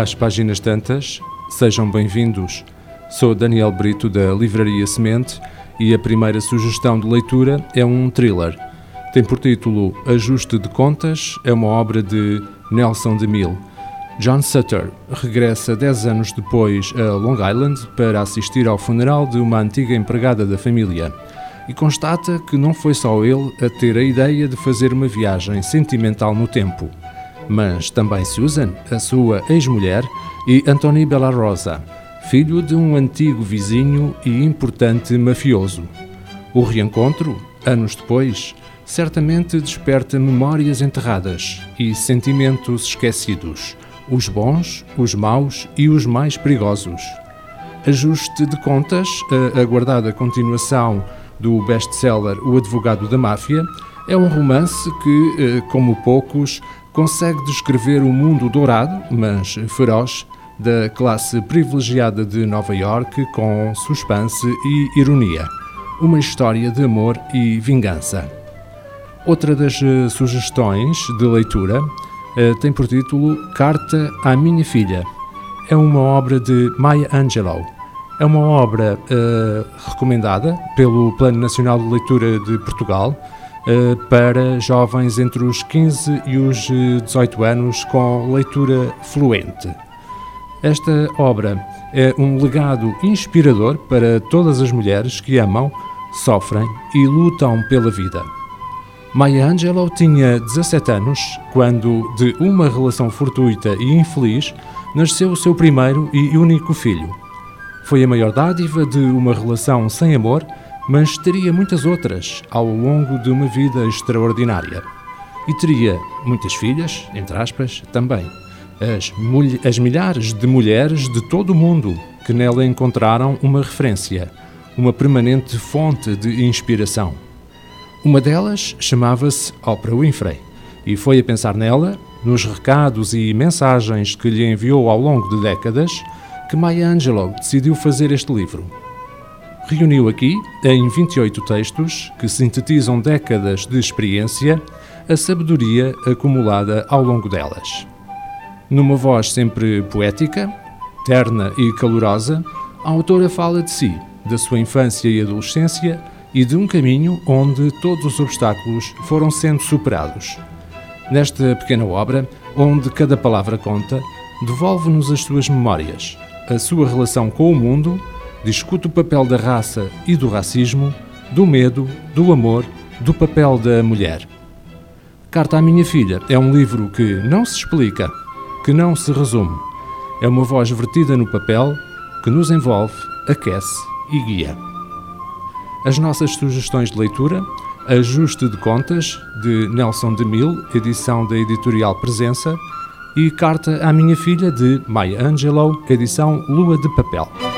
às páginas tantas, sejam bem-vindos. Sou Daniel Brito da Livraria Semente e a primeira sugestão de leitura é um thriller. Tem por título Ajuste de Contas, é uma obra de Nelson DeMille. John Sutter regressa 10 anos depois a Long Island para assistir ao funeral de uma antiga empregada da família e constata que não foi só ele a ter a ideia de fazer uma viagem sentimental no tempo, mas também Susan, a sua ex-mulher, e Anthony Bella Rosa, filho de um antigo vizinho e importante mafioso. O reencontro, anos depois, certamente desperta memórias enterradas e sentimentos esquecidos, os bons, os maus e os mais perigosos. Ajuste de contas, a aguardada continuação do best-seller O Advogado da Máfia, é um romance que, eh, como poucos, consegue descrever o mundo dourado, mas feroz, da classe privilegiada de Nova York com suspense e ironia. Uma história de amor e vingança. Outra das eh, sugestões de leitura eh, tem por título Carta à Minha Filha. É uma obra de Maya Angelou é uma obra uh, recomendada pelo Plano Nacional de Leitura de Portugal para jovens entre os 15 e os 18 eh, anos com leitura fluente. Esta obra é um legado inspirador para todas as mulheres que amam, sofrem e lutam pela vida. Maya Angelou tinha 17 anos quando, de uma relação fortuita e infeliz, nasceu o seu primeiro e único filho. Foi a maior dádiva de uma relação sem amor, mas teria muitas outras ao longo de uma vida extraordinária. E teria muitas filhas, entre aspas, também. As, as milhares de mulheres de todo o mundo que nela encontraram uma referência, uma permanente fonte de inspiração. Uma delas chamava-se Oprah Winfrey e foi a pensar nela, nos recados e mensagens que lhe enviou ao longo de décadas, que Maya Angelou decidiu fazer este livro. Reuniu aqui, em 28 textos que sintetizam décadas de experiência, a sabedoria acumulada ao longo delas. Numa voz sempre poética, terna e calorosa, a autora fala de si, da sua infância e adolescência e de um caminho onde todos os obstáculos foram sendo superados. Nesta pequena obra, onde cada palavra conta, devolve-nos as suas memórias, a sua relação com o mundo, discute o papel da raça e do racismo, do medo, do amor, do papel da mulher. Carta à Minha Filha é um livro que não se explica, que não se resume. É uma voz vertida no papel que nos envolve, aquece e guia. As nossas sugestões de leitura: Ajuste de Contas, de Nelson DeMille, edição da editorial Presença e Carta à Minha Filha, de Maya Angelou, edição Lua de Papel.